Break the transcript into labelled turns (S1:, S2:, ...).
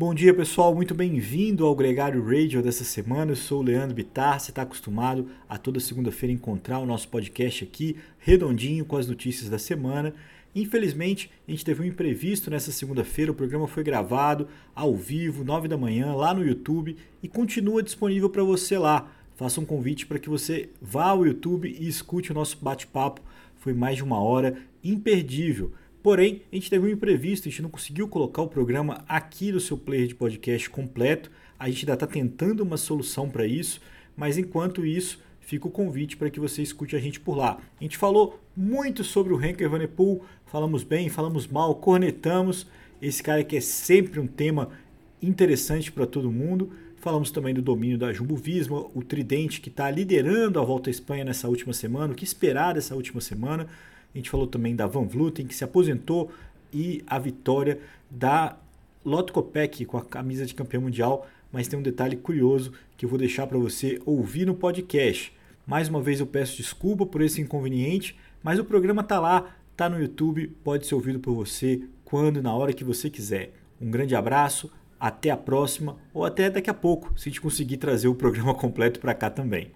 S1: Bom dia pessoal, muito bem-vindo ao Gregário Radio dessa semana. Eu sou o Leandro Bittar. Você está acostumado a toda segunda-feira encontrar o nosso podcast aqui, redondinho, com as notícias da semana. Infelizmente, a gente teve um imprevisto nessa segunda-feira. O programa foi gravado ao vivo, 9 da manhã, lá no YouTube e continua disponível para você lá. Faça um convite para que você vá ao YouTube e escute o nosso bate-papo. Foi mais de uma hora, imperdível. Porém, a gente teve um imprevisto, a gente não conseguiu colocar o programa aqui no seu player de podcast completo. A gente ainda está tentando uma solução para isso, mas enquanto isso, fica o convite para que você escute a gente por lá. A gente falou muito sobre o Henker Vanepool, falamos bem, falamos mal, cornetamos. Esse cara que é sempre um tema interessante para todo mundo. Falamos também do domínio da Jumbo Visma, o Tridente que está liderando a volta à Espanha nessa última semana, o que esperar dessa última semana. A gente falou também da Van Vluten, que se aposentou, e a vitória da Lotto Kopeck com a camisa de campeão mundial. Mas tem um detalhe curioso que eu vou deixar para você ouvir no podcast. Mais uma vez eu peço desculpa por esse inconveniente, mas o programa está lá, está no YouTube, pode ser ouvido por você quando e na hora que você quiser. Um grande abraço, até a próxima ou até daqui a pouco, se a gente conseguir trazer o programa completo para cá também.